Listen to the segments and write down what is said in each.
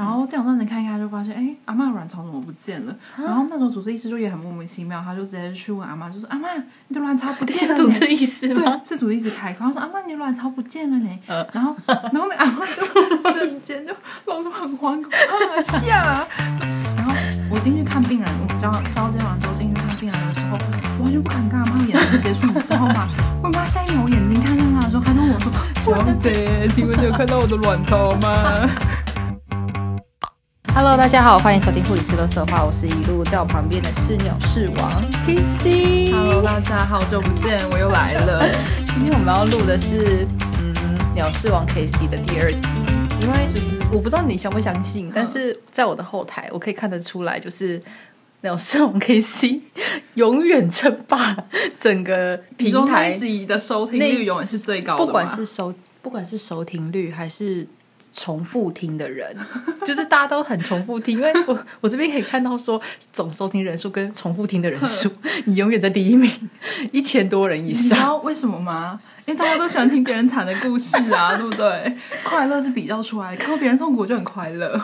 然后电脑断层看一看就发现，哎，阿妈的卵巢怎么不见了？然后那时候主治医师就也很莫名其妙，他就直接去问阿妈，就说阿妈，你的卵巢不见了呢。主治医师吗？对，是主治医师开口，他说阿妈，你的卵巢不见了呢。然后，然后那阿妈就 瞬间就露出很惶恐的吓。然后我进去看病人，我交交接完之后进去看病人的时候，我完全不敢跟阿妈眼神接触，你知道吗？我妈下一秒我眼睛看向他的时候，她就问我说：“ 小姐，请问你有看到我的卵巢吗？” Hello，大家好，欢迎收听护理师的色话，我是一路在我旁边的是鸟视王 K C。Hello，大家好久不见，我又来了。今天我们要录的是嗯鸟视王 K C 的第二集，因为我不知道你相不相信，但是在我的后台我可以看得出来，就是鸟视王 K C 永远称霸整个平台自己的收听率永远是最高的，不管是收不管是收听率还是重复听的人，就是大家都很重复听，因为我 我这边可以看到说总收听人数跟重复听的人数，你永远在第一名，一千多人以上你知上。道为什么吗？因为大家都喜欢听别人惨的故事啊，对不对？快乐是比较出来的，看到别人痛苦就很快乐，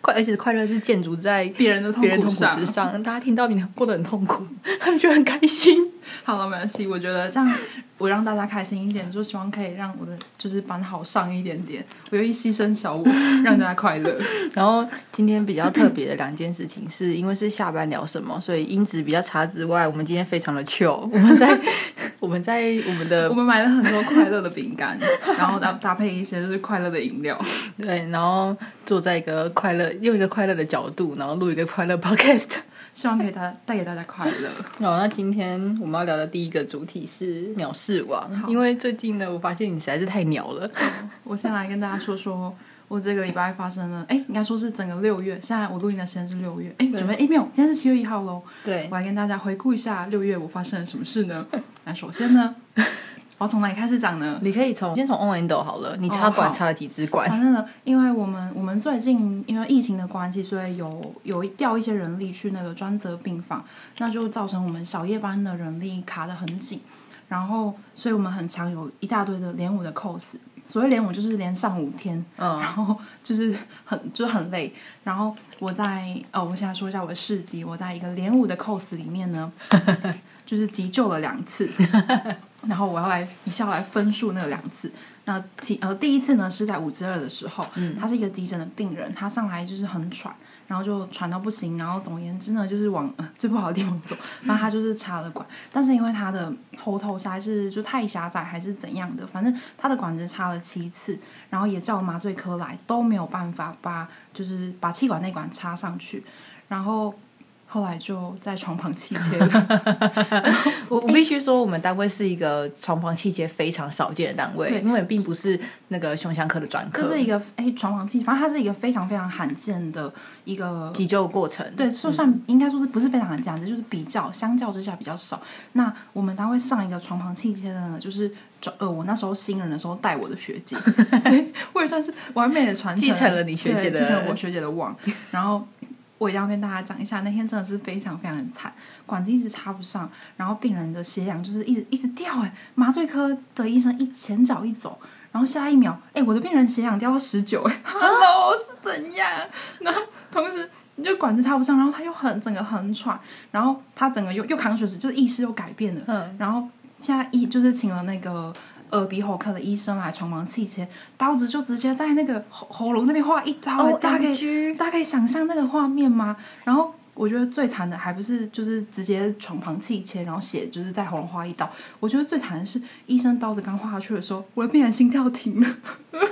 快，而且快乐是建筑在别人的痛苦之。上，大家听到你过得很痛苦，他们就很开心。好了，没关系，我觉得这样我让大家开心一点，就希望可以让我的就是班好上一点点。我愿意牺牲小我，让大家快乐。然后今天比较特别的两件事情，是因为是下班聊什么，所以音质比较差之外，我们今天非常的 chill。我们在我们在我们的我们买了很多快乐的饼干，然后搭搭配一些就是快乐的饮料。对，然后坐在一个快乐，用一个快乐的角度，然后录一个快乐 podcast。希望可以带带给大家快乐。好，那今天我们要聊的第一个主题是鸟事王，因为最近呢，我发现你实在是太鸟了。我先来跟大家说说，我这个礼拜发生了，哎，应该说是整个六月。现在我录音的时间是六月，哎，准备，哎，没有，今天是七月一号喽。对我来跟大家回顾一下六月我发生了什么事呢？那首先呢，我要从哪里开始讲呢？你可以从先从 on endo 好了，你插管插了几支管？反正呢，因为我们我们最近因为疫情的关系，所以有有调一些人力去那个专责病房，那就造成我们小夜班的人力卡的很紧，然后所以我们很常有一大堆的连五的 cos。所谓连五就是连上五天，嗯然后就是很 就是很累。然后我在哦，我现在说一下我的事迹，我在一个连五的 cos 里面呢，就是急救了两次，然后我要来一下来分数那两次。那其呃第一次呢是在五之二的时候，他是一个急诊的病人，他上来就是很喘，然后就喘到不行，然后总而言之呢就是往、呃、最不好的地方走，那他就是插了管，但是因为他的喉头塞是就太狭窄还是怎样的，反正他的管子插了七次，然后也叫麻醉科来都没有办法把就是把气管内管插上去，然后后来就在床旁气切了。我我必须说，我们单位是一个床旁气切非常少见的单位，对因为并不是那个胸腔科的专科，这是一个哎床旁气，反正它是一个非常非常罕见的一个急救过程。对，就算应该说是不是非常罕见，就是比较相较之下比较少。那我们单位上一个床旁气切的呢，就是呃我那时候新人的时候带我的学姐，所以我也算是完美的传承继承了你学姐的继承了我学姐的网。然后我一定要跟大家讲一下，那天真的是非常非常的惨，管子一直插不上，然后病人的血氧就是一直一直掉，哎，麻醉科的医生一前脚一走。然后下一秒，哎，我的病人血氧掉到十九，哎，Hello 是怎样？然后同时你就管子插不上，然后他又很整个很喘，然后他整个又又扛血石，就是意识又改变了。嗯，然后现在一就是请了那个耳鼻喉科的医生来床旁气切，刀子就直接在那个喉喉咙那边划一刀、哦大家可以 OMG 大家可以想象那个画面吗？然后。我觉得最惨的还不是就是直接床旁气切，然后血就是在喉咙划一刀。我觉得最惨的是医生刀子刚划下去的时候，我的病人心跳停了。啊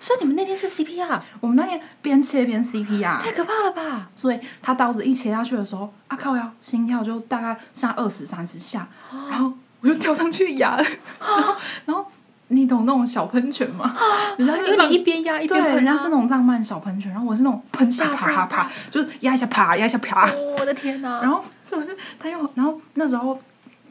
所以你们那天是 CPR，我们那天边切边 CPR，太可怕了吧？所以他刀子一切下去的时候，啊靠腰，心跳就大概剩下二十三十下，然后我就跳上去压，然后然后你懂那种小喷泉吗？人家是浪因为你一边压一对，边喷、啊，人家是那种浪漫小喷泉，然后我是那种喷下啪啪啪，就是压一下啪压一下啪，哦我的天哪！然后就是他又然后那时候。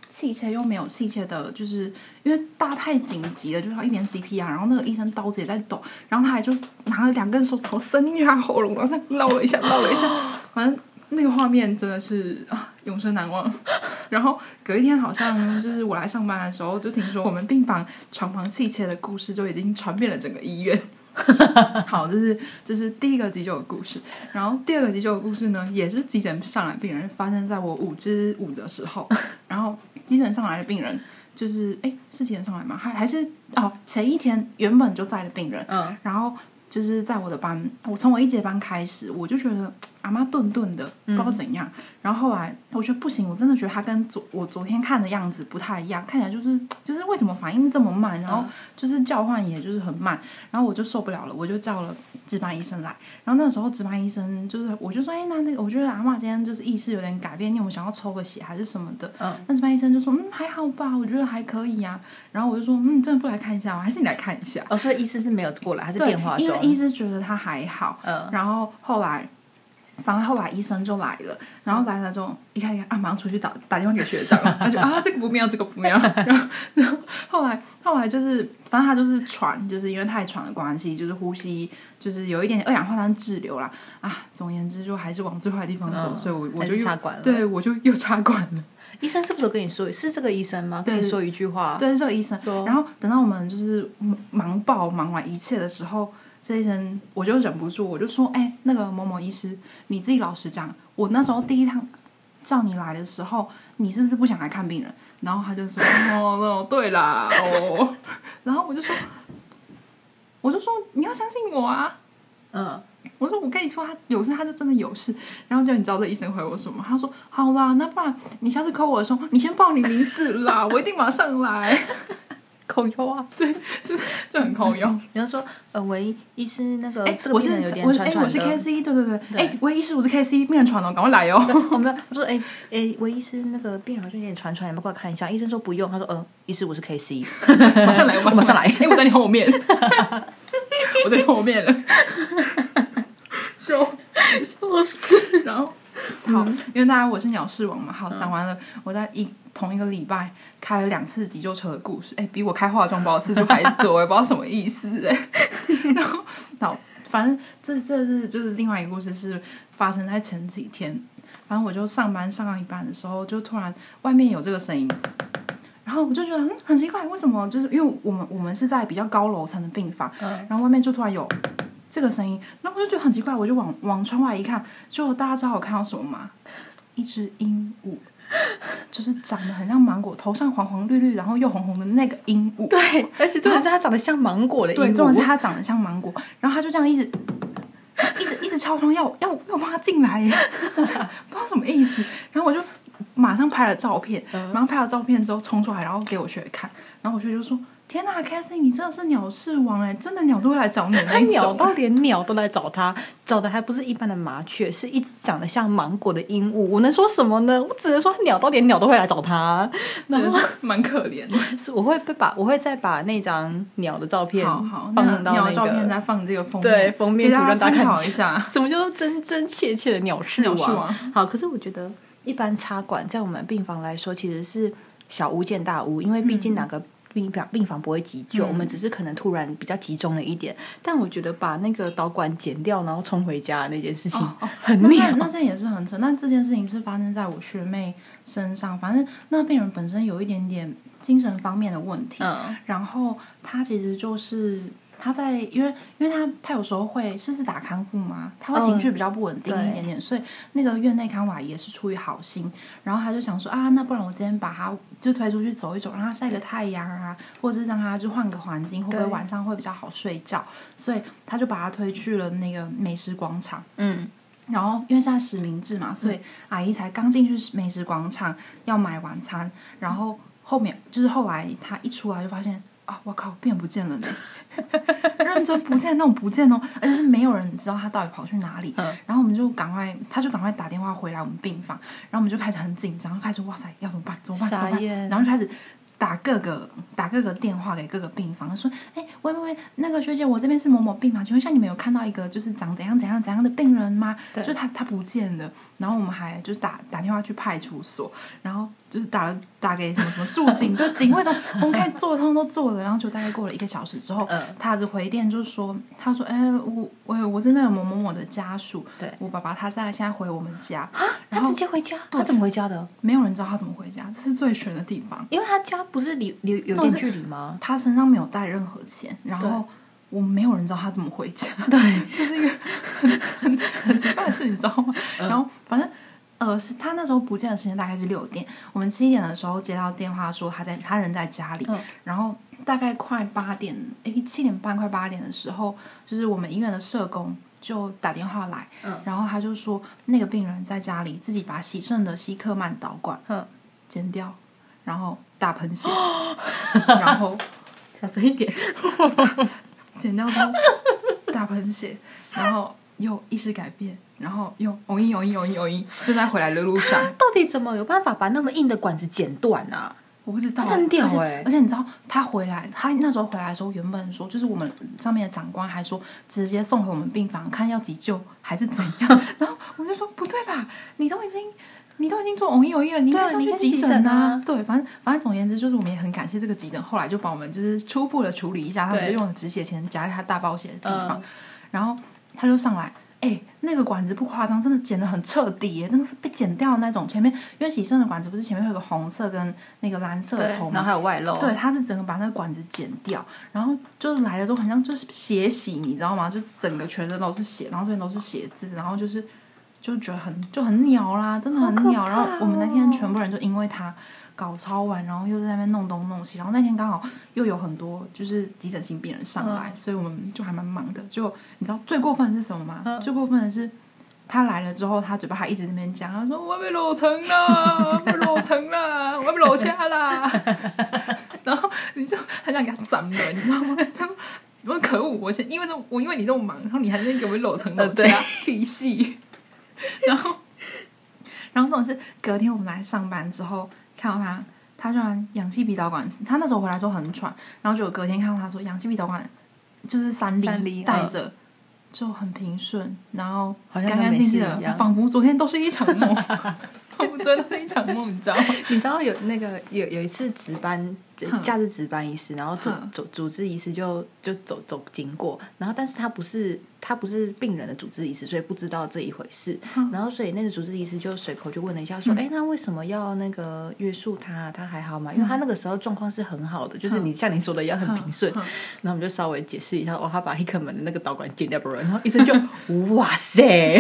气切又没有气切的，就是因为大太紧急了，就是要一边 CPR，然后那个医生刀子也在抖，然后他还就拿了两根手指头伸进他喉咙，然后再绕了一下，绕了一下，反正那个画面真的是啊永生难忘。然后隔一天好像就是我来上班的时候，就听说我们病房床旁气切的故事就已经传遍了整个医院。好，这是这是第一个急救的故事。然后第二个急救的故事呢，也是急诊上来病人，发生在我五之五的时候。然后急诊上来的病人就是，哎，是急诊上来吗？还还是哦，前一天原本就在的病人。嗯，然后就是在我的班，我从我一节班开始，我就觉得阿妈顿顿的，不知道怎样。然后后来我觉得不行，我真的觉得他跟昨我昨天看的样子不太一样，看起来就是就是为什么反应这么慢，然后就是叫唤也就是很慢，然后我就受不了了，我就叫了值班医生来。然后那个时候值班医生就是我就说，哎，那那个我觉得阿妈今天就是意识有点改变，你有没有想要抽个血还是什么的？嗯，那值班医生就说，嗯，还好吧，我觉得还可以呀、然后我就说，嗯，真的不来看一下吗？还是你来看一下？哦，所以医师是没有过来，还是对电话中因为？医师觉得他还好，嗯，然后后来，反正后来医生就来了，然后来了之后一看一看啊，马上出去打打电话给学长了，他就啊这个不妙，这个不妙，然后然后后来后来就是反正他就是喘，就是因为太喘的关系，就是呼吸就是有一点点二氧化碳滞留啦啊，总而言之就还是往最坏的地方走，嗯所以我我就又插管了。，对我就又插管了，医生是不是有跟你说？是这个医生吗？对跟你说一句话。对，是这个医生，然后等到我们就是忙爆忙完一切的时候，这医生我就忍不住，我就说：“哎、那个某某医师，你自己老实讲，我那时候第一趟叫你来的时候，你是不是不想来看病人？”然后他就说：“ 哦，哦对啦，哦。”然后我就说：“我就说你要相信我啊！”嗯，我说我跟你说，他有事他就真的有事。然后就你知道这医生回我什么？他说：“好啦，那不然你下次 call 我的时候，你先报你名字啦，我一定马上来。”口优啊。对就就很扣用。你要说，呃，喂，医师那个哎、这个我是病人有点我是哎、我是喘喘的。K C，对对对，对哎、喂，医师，我是 K C，病人传了，赶快来哦。我没有，他说，哎哎，喂，医师那个病人好像有点喘喘，你们过来看一下。医生说不用，他说，呃，医师我是 K C。马上来，我马上来哎、我在你后面，我在你后面了，笑笑死。然后 好，因为大家我是鸟事王嘛，好，讲完了，我在一同一个礼拜开了两次急救车的故事，哎、比我开化妆包次数还多，我也不知道什么意思哎。然后好，反正这这是就是另外一个故事，是发生在前几天。反正我就上班上到一半的时候，就突然外面有这个声音，然后我就觉得嗯很奇怪，为什么？就是因为我们我们是在比较高楼层的病房，嗯然后外面就突然有这个声音，然后我就觉得很奇怪，我就往往窗外一看，就大家知道我看到什么吗？一只鹦鹉，就是长得很像芒果，头上黄黄绿绿，然后又红红的那个鹦鹉。对，而且重点是它长得像芒果的对，重点是。它长得像芒果，然后它就这样一直。一直一直敲窗要要要帮他进来耶，不知道什么意思。然后我就马上拍了照片，然后拍了照片之后冲出来，然后给我学姐看。然后我学姐就说：“天呐 i e 你真的是鸟事王哎，真的鸟都会来找你的 那种。”鸟到连鸟都来找他，找的还不是一般的麻雀，是一只长得像芒果的鹦鹉。我能说什么呢？我只能说鸟到连鸟都会来找他。然后真的是蛮可怜的。是我会被把我会再把那张鸟的照片好好，放到那个的照片再放这个封面，对封面图让大家看一下。什么叫做真真切切的鸟事鸟事王好，可是我觉得一般插管在我们病房来说，其实是小巫见大巫，因为毕竟哪个病房病房不会急救，嗯我们只是可能突然比较集中了一点。但我觉得把那个导管剪掉，然后冲回家那件事情哦哦很那妙。这那件也是很扯，但这件事情是发生在我学妹身上。反正那个病人本身有一点点精神方面的问题，嗯然后他其实就是他在，因为因为他他有时候会是是打看护嘛，他会情绪比较不稳定一点点，所以那个院内看护阿姨也是出于好心，然后他就想说啊，那不然我今天把他就推出去走一走，让他晒个太阳啊，或者是让他就换个环境，会不会晚上会比较好睡觉？所以他就把他推去了那个美食广场。嗯，然后因为现在实名制嘛，所以阿姨才刚进去美食广场要买晚餐，然后后面就是后来她一出来就发现啊，我靠，变不见了呢，认真不见那种不见哦，而且是没有人知道他到底跑去哪里。嗯然后我们就赶快，他就赶快打电话回来我们病房，然后我们就开始很紧张，开始哇塞，要怎么办？怎么办？怎么办？然后就开始。打各个打各个电话给各个病房，说：“哎，喂喂喂，那个学姐，我这边是某某病房，请问一下，你们有看到一个就是长怎样怎样怎样的病人吗？对就是他他不见了。然后我们还就是打打电话去派出所，然后就是打了打给什么什么驻警，就警卫什么，我们可以做通通都做了。然后就大概过了一个小时之后，嗯他的回电就说，他说：哎，我我我是那个某某某的家属，对我爸爸他在现在回我们家，然他直接回家，他怎么回家的？没有人知道他怎么回家，这是最悬的地方。因为他家不是离离有点距离吗？他身上没有带任何钱，然后我们没有人知道他怎么回家，对，这是一个很很很奇怪的事，你知道吗？嗯然后反正呃，是他那时候不见的时间大概是六点，我们七点的时候接到电话说他在他人在家里，嗯然后大概快八点，诶，七点半快八点的时候，就是我们医院的社工就打电话来，嗯然后他就说那个病人在家里自己把洗肾的希克曼导管嗯，剪掉，然后大喷 血，然后小声一点。剪掉之后大喷血，然后又意识改变，然后又哦一哦一哦一哦一，正在回来的路上。到底怎么有办法把那么硬的管子剪断啊？我不知道，真屌而且欸而且你知道他回来，他那时候回来的时候，原本说就是我们上面的长官还说直接送回我们病房，看要急救还是怎样。然后我们就说不对吧，你都已经你都已经做偶一偶一了，你应该是要对啊你应该去急诊啊对，反正反正总而言之，就是我们也很感谢这个急诊，后来就帮我们就是初步的处理一下，他们对就用止血钳夹在他大包血的地方，嗯然后他就上来。哎、那个管子不夸张，真的剪得很彻底耶，真的是被剪掉的那种。前面因为洗肾的管子不是前面会有个红色跟那个蓝色的头，吗？然后还有外露。对，他是整个把那个管子剪掉，然后就是来了之后，好像就是血洗，你知道吗？就是整个全身都是血，然后这边都是血渍，然后就是就觉得很就很鸟啦，真的很鸟。然后我们那天哦全部人就因为他搞超完，然后又在那边弄东弄西，然后那天刚好又有很多就是急诊性病人上来，所以我们就还蛮忙的。就你知道最过分的是什么吗？嗯最过分的是。他来了之后，他嘴巴还一直在那边讲，他说我要被搂成了，我被搂成了，我要被漏掐 啦。然后你就很想给他斩了，你知道吗？他说我可恶，我先因为这我因为你这么忙，然后你还在给我搂成漏呃对掐，屁戏。然后，然后这种是隔天我们来上班之后看到他，他居然氧气鼻导管，他那时候回来之后很喘，然后就有隔天看到他说氧气鼻导管就是三三厘带着。就很平顺，然后干干净净的仿佛昨天都是一场梦，真的是一场梦，你知道吗？你知道有那个有有一次值班哼假日值班医师，然后主哼主主治医师就就走走经过，然后但是他不是他不是病人的主治医师，所以不知道这一回事。哼然后所以那个主治医师就随口就问了一下，说：“哎、那为什么要那个约束他？他还好吗？因为他那个时候状况是很好的，就是你像你说的一样很平顺。哼然后我们就稍微解释一下，哦，他把 Hickman 的那个导管剪掉，不然，然后医生就 哇塞，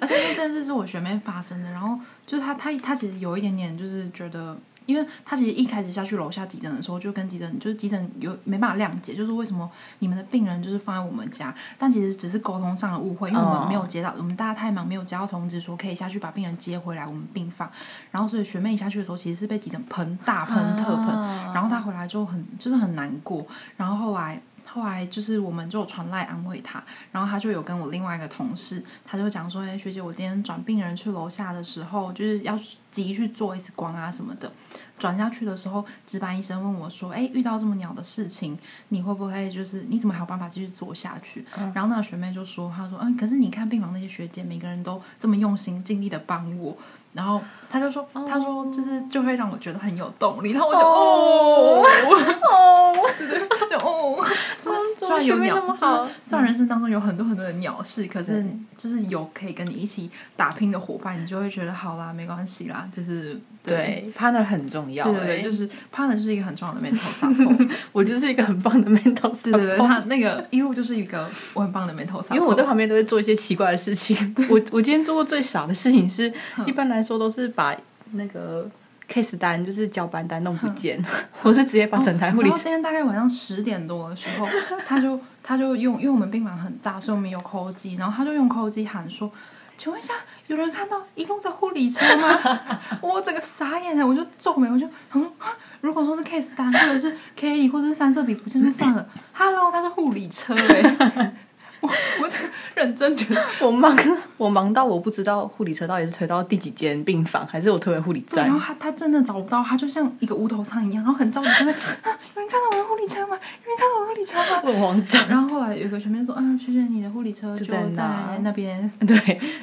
而且那件事是我学妹发生的，然后就是她她她其实有一点点就是觉得，因为她其实一开始下去楼下急诊的时候，就跟急诊就是急诊有没办法谅解，就是为什么你们的病人就是放在我们家，但其实只是沟通上的误会，因为我们没有接到，我们大家太忙没有接到通知说可以下去把病人接回来我们病房，然后所以学妹一下去的时候其实是被急诊喷大喷特喷，啊然后她回来之后很就是很难过，然后后来。后来就是我们就传来安慰他，然后他就有跟我另外一个同事，他就讲说：“哎、学姐，我今天转病人去楼下的时候，就是要急去做 X 光啊什么的。转下去的时候，值班医生问我说：‘哎、遇到这么鸟的事情，你会不会就是你怎么还有办法继续做下去？’然后那个学妹就说：‘她说，嗯，可是你看病房那些学姐，每个人都这么用心尽力的帮我。’然后她就说：‘她说就是就会让我觉得很有动力。’然后我就哦哦，就哦，就是怎虽然有鸟就是虽然人生当中有很多很多的鸟事，可是就是有可以跟你一起打拼的伙伴，你就会觉得好啦，没关系啦，就是对，partner 很重要、对对对，欸就是 partner 就是一个很重要的 mental support。我就是一个很棒的 mental support。对对对，他那个一路就是一个我很棒的 mental support。因为我在旁边都会做一些奇怪的事情。我我今天做过最傻的事情是，一般来说都是把那个 case 单就是交班单弄不见，我是直接把整台护理然后今天大概晚上十点多的时候，他就他就用，因为我们病房很大，所以我们有扣机，然后他就用扣机喊说：“请问一下，有人看到一路的护理车吗？” 我整个傻眼了，我就皱眉，我就想说，啊如果说是 case 单，或者是 K 里，或者是三色笔不见就算了，Hello，他是护理车哎、我我真的认真觉得。我忙我忙到我不知道护理车到底是推到第几间病房，还是我推回护理站，然后。他他真的找不到，他就像一个无头苍蝇一样，然后很着急，在那啊，有人看到我的护理车吗？有人看到我的护理车吗？我很慌张，然后后来有一个学妹说：“啊，学姐，你的护理车就在在那 那边。对，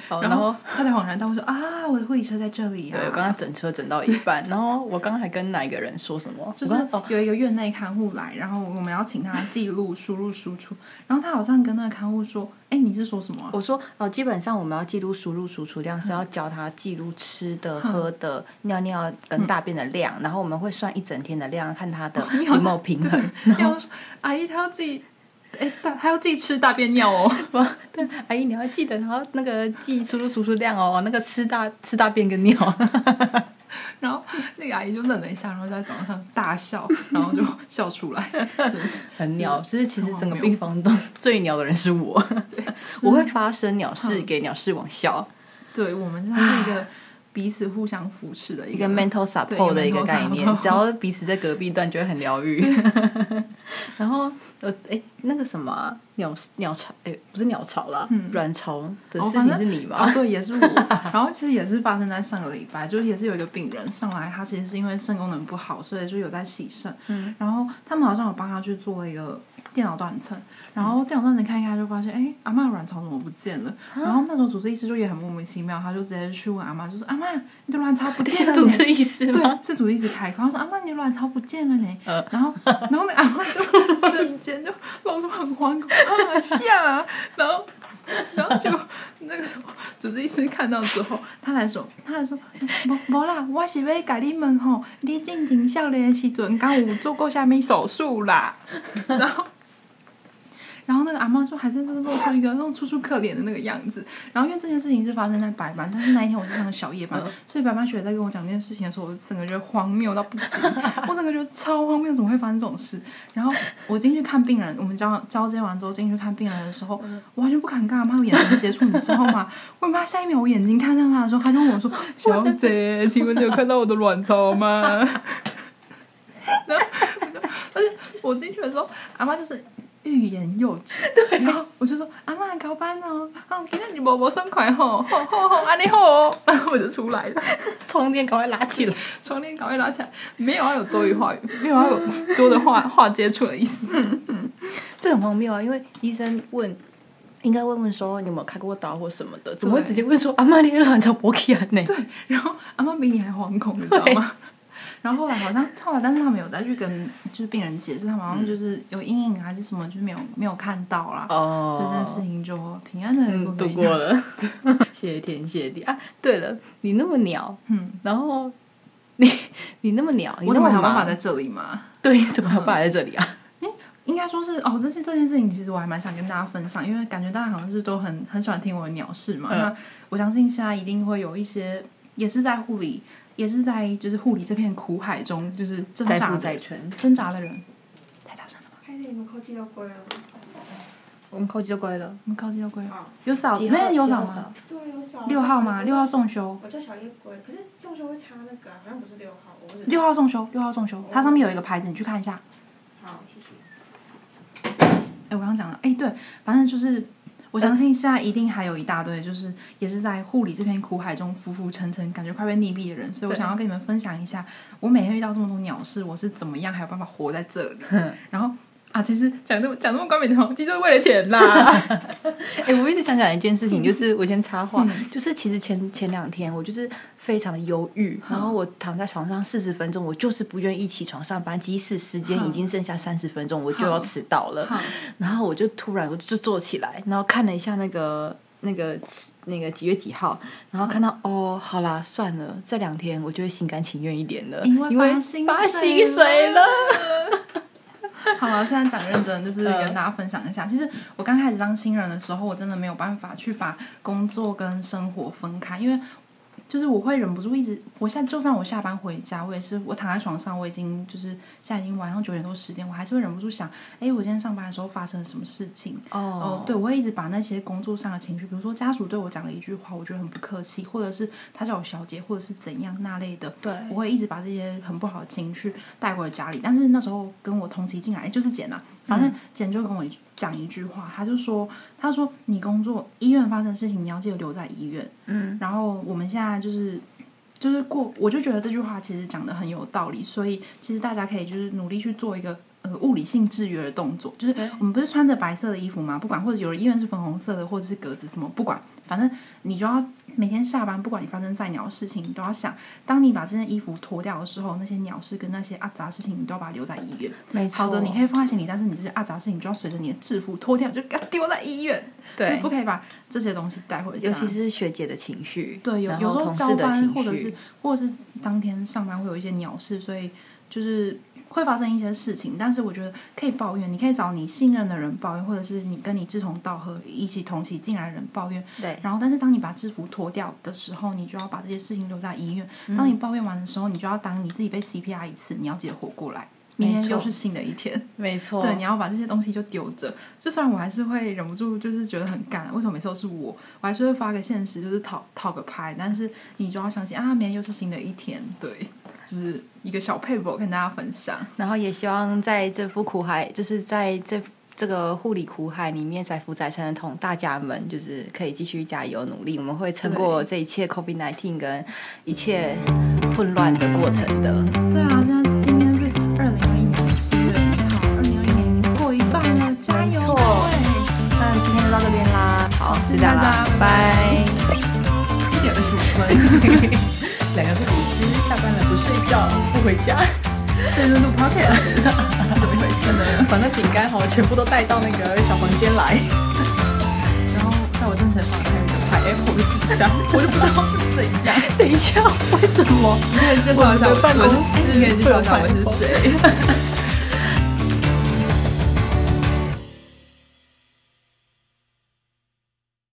好，然然后他才恍然大悟说：“啊，我的护理车在这里啊！”对我刚刚整车整到一半，然后我刚刚还跟哪一个人说什么？就是有一个院内看护来，然后我们要请他记录、输入、输出，然后他好像跟那个看护说：“哎，你是说什么啊、我说哦，基本上我们要记录输入输出量，是要教他记录吃的、喝的、尿尿跟大便的量，然后我们会算一整天的量，看他的有没有平衡。要说阿姨她要自己，哎，大她要自己吃大便尿哦。不，对，阿姨你要记得，然后那个记输入输出量哦，那个吃大吃大便跟尿。然后那个阿姨就愣了一下，然后在走廊上大笑，然后就笑出来，很鸟，就是其实整个病房中 最鸟的人是我，我会发生鸟事给鸟事网笑，对我们真的是一个彼此互相扶持的一一个个 mental support 的一个概念，只要彼此在隔壁段就会很疗愈。然后呃，哎，那个什么啊鸟鸟巢，哎，不是鸟巢啦，嗯卵巢的事情是你吗？啊，对，也是我。然后其实也是发生在上个礼拜，就是也是有一个病人上来，他其实是因为肾功能不好，所以就有在洗肾。嗯，然后他们好像有帮他去做了一个电脑断层，然后电脑断层看一看就发现，哎，阿妈的卵巢怎么不见了？然后那时候主治医师就也很莫名其妙，他就直接去问阿妈，就说阿妈，你的卵巢不见了。主治医师吗？对，是主治医师开口，他说：“阿妈，你的卵巢不见了呢。然后，然后那阿妈就瞬间就露出很惶恐啊，然后，然后就那个时候主治医生看到之后，他才说，他才说，无无啦，我是要甲你们吼，你进前少年的时阵，敢有做过啥物手术啦？然后。然后那个阿妈就还是就是露出一个那种楚楚可怜的那个样子。然后因为这件事情是发生在白班，但是那一天我是上小夜班，所以白班学姐在跟我讲这件事情的时候，我整个觉得荒谬到不行，我整个觉得超荒谬，怎么会发生这种事？然后我进去看病人，我们交交接完之后进去看病人的时候，我完全不敢跟阿妈有眼神接触，你知道吗？我妈下一秒我眼睛看向她的时候，她就问我说：“小姐，请问你有看到我的卵巢吗？” 然后我就，而且我进去的时候，阿妈就是欲言又止，然后我就说阿妈高班哦，哦，今天你无无爽快吼，吼吼吼，安尼好哦，然后我就出来了，床垫赶快拉起来。窗帘赶快拉起来，没有要有多余话语，没有要有多的话 话接触的意思，这很荒谬啊！因为医生问，应该问问说你有没有开过刀或什么的，怎么会直接问说阿妈你的卵巢勃起呢？对，然后阿妈比你还惶恐，你知道吗？然后后来好像后来，但是他们有再去跟就是病人解释，他们好像就是有阴影还是什么，就是没有没有看到啦，哦所以这件事情就平安的嗯，度过了，谢天谢地啊！对了，你那么鸟，嗯，然后你你那么鸟，你我怎么有办法在这里吗？对，怎么还有办法在这里啊？应该说是哦，这件这件事情其实我还蛮想跟大家分享，因为感觉大家好像是都很很喜欢听我的鸟事嘛。嗯那我相信现在一定会有一些也是在护理，也是在就是护理这片苦海中，就是挣扎挣扎的人。太大声了吧？开始你们靠近要归了，我们扣机就乖了。我们靠近要归了，啊，有少没有少吗？对，有少六号吗？六号送修，我叫小叶归，可是送修会插那个啊，好像不是六号，我不是六号送修，六号送修，它上面有一个牌子，你去看一下。好，谢谢。哎，我刚刚讲了，哎，对，反正就是，我相信现在一定还有一大堆，就是也是在护理这片苦海中浮浮沉沉，感觉快被溺毙的人，所以我想要跟你们分享一下，我每天遇到这么多鸟事，我是怎么样还有办法活在这里。然后啊，其实讲这么讲这么冠冕堂皇，其实就是为了钱啦。哎、我一直想讲一件事情，就是我先插话，嗯就是其实前前两天我就是非常的忧郁，然后我躺在床上四十分钟，我就是不愿意起床上班，即使时间已经剩下三十分钟，我就要迟到了。好 然后我就突然我就坐起来，然后看了一下那个那个那个几月几号，然后看到哦，好啦，算了，这两天我就会心甘情愿一点了，因为发薪水了。好了，现在讲认真，就是嗯跟大家分享一下。其实我刚开始当新人的时候，我真的没有办法去把工作跟生活分开，因为就是我会忍不住一直，我现在就算我下班回家，我也是我躺在床上，我已经就是现在已经晚上九点多十点，我还是会忍不住想，哎，我今天上班的时候发生了什么事情？哦，对，我会一直把那些工作上的情绪，比如说家属对我讲了一句话，我觉得很不客气，或者是他叫我小姐，或者是怎样那类的，对我会一直把这些很不好的情绪带回家里。但是那时候跟我同期进来就是简呐、反正简就跟我讲一句话，他就说，他说你工作医院发生的事情，你要记得留在医院。嗯，然后我们现在就是。就是过，我就觉得这句话其实讲的很有道理，所以其实大家可以就是努力去做一个呃物理性制约的动作，就是我们不是穿着白色的衣服吗？不管或者有的医院是粉红色的，或者是格子什么，不管，反正你就要每天下班，不管你发生再鸟的事情，你都要想，当你把这件衣服脱掉的时候，那些鸟事跟那些阿杂事情，你都要把它留在医院。没错，好的，你可以放在行李，但是你这些阿杂事情就要随着你的制服脱掉，就给它丢在医院。就是对不，可以把这些东西带回家。尤其是学姐的情绪，对，有有时候交班或者是，或者是当天上班会有一些鸟事，所以就是会发生一些事情。但是我觉得可以抱怨，你可以找你信任的人抱怨，或者是你跟你志同道合、一起同期进来的人抱怨。对，然后，但是当你把制服脱掉的时候，你就要把这些事情留在医院。当你抱怨完的时候，你就要当你自己被 CPR 一次，你要记得活过来。明天又是新的一天。没错，对，你要把这些东西就丢着。就算我还是会忍不住，就是觉得很干，为什么每次都是我？我还是会发个现实，就是讨讨个拍。但是你就要相信啊，明天又是新的一天。对，就是一个小配博跟大家分享。然后也希望在这副苦海，就是在这这个护理苦海里面载浮载沉的同大家们，就是可以继续加油努力，我们会撑过这一切 COVID nineteen 跟一切混乱的过程的。对啊，现在是今天是二零二一年的七月一号，二零二一年已经过一半了，加油！那今天就到这边啦，好，就这样啦大家，拜。一点二十五分，两个是律师下班了不睡觉不回家，所以就录 podcast，怎么回事呢？把那饼干哈全部都带到那个小房间来。然后在我正前方还有一个拍 Apple 的纸箱，我就不知道是怎样。等一下，为什么？你可以介绍一下我的办公室你可以介绍一下我是谁。